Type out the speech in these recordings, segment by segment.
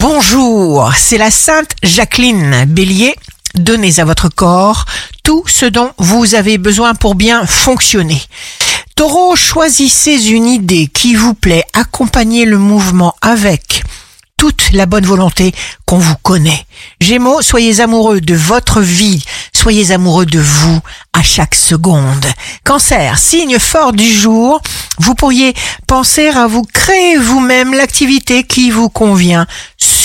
Bonjour, c'est la Sainte Jacqueline Bélier. Donnez à votre corps tout ce dont vous avez besoin pour bien fonctionner. Taureau, choisissez une idée qui vous plaît, accompagnez le mouvement avec toute la bonne volonté qu'on vous connaît. Gémeaux, soyez amoureux de votre vie, soyez amoureux de vous à chaque seconde. Cancer, signe fort du jour, vous pourriez penser à vous créer vous-même l'activité qui vous convient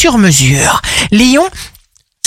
sur mesure. Lion,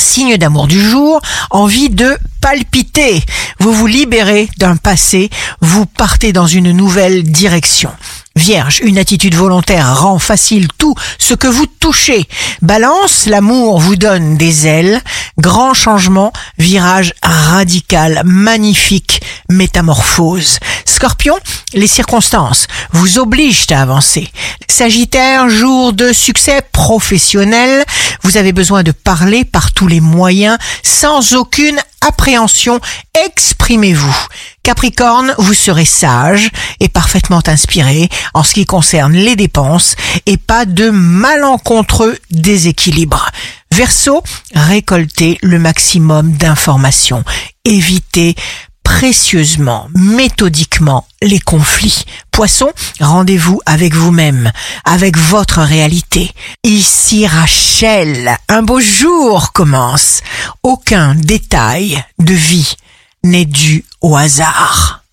signe d'amour du jour, envie de palpiter. Vous vous libérez d'un passé, vous partez dans une nouvelle direction. Vierge, une attitude volontaire rend facile tout ce que vous touchez. Balance, l'amour vous donne des ailes. Grand changement, virage radical, magnifique, métamorphose. Scorpion, les circonstances vous obligent à avancer. Sagittaire, jour de succès professionnel, vous avez besoin de parler par tous les moyens, sans aucune appréhension, exprimez-vous. Capricorne, vous serez sage et parfaitement inspiré en ce qui concerne les dépenses et pas de malencontreux déséquilibre. Verseau, récoltez le maximum d'informations. Évitez précieusement, méthodiquement les conflits. Poisson, rendez-vous avec vous-même, avec votre réalité. Ici Rachel, un beau jour commence. Aucun détail de vie n'est dû au hasard.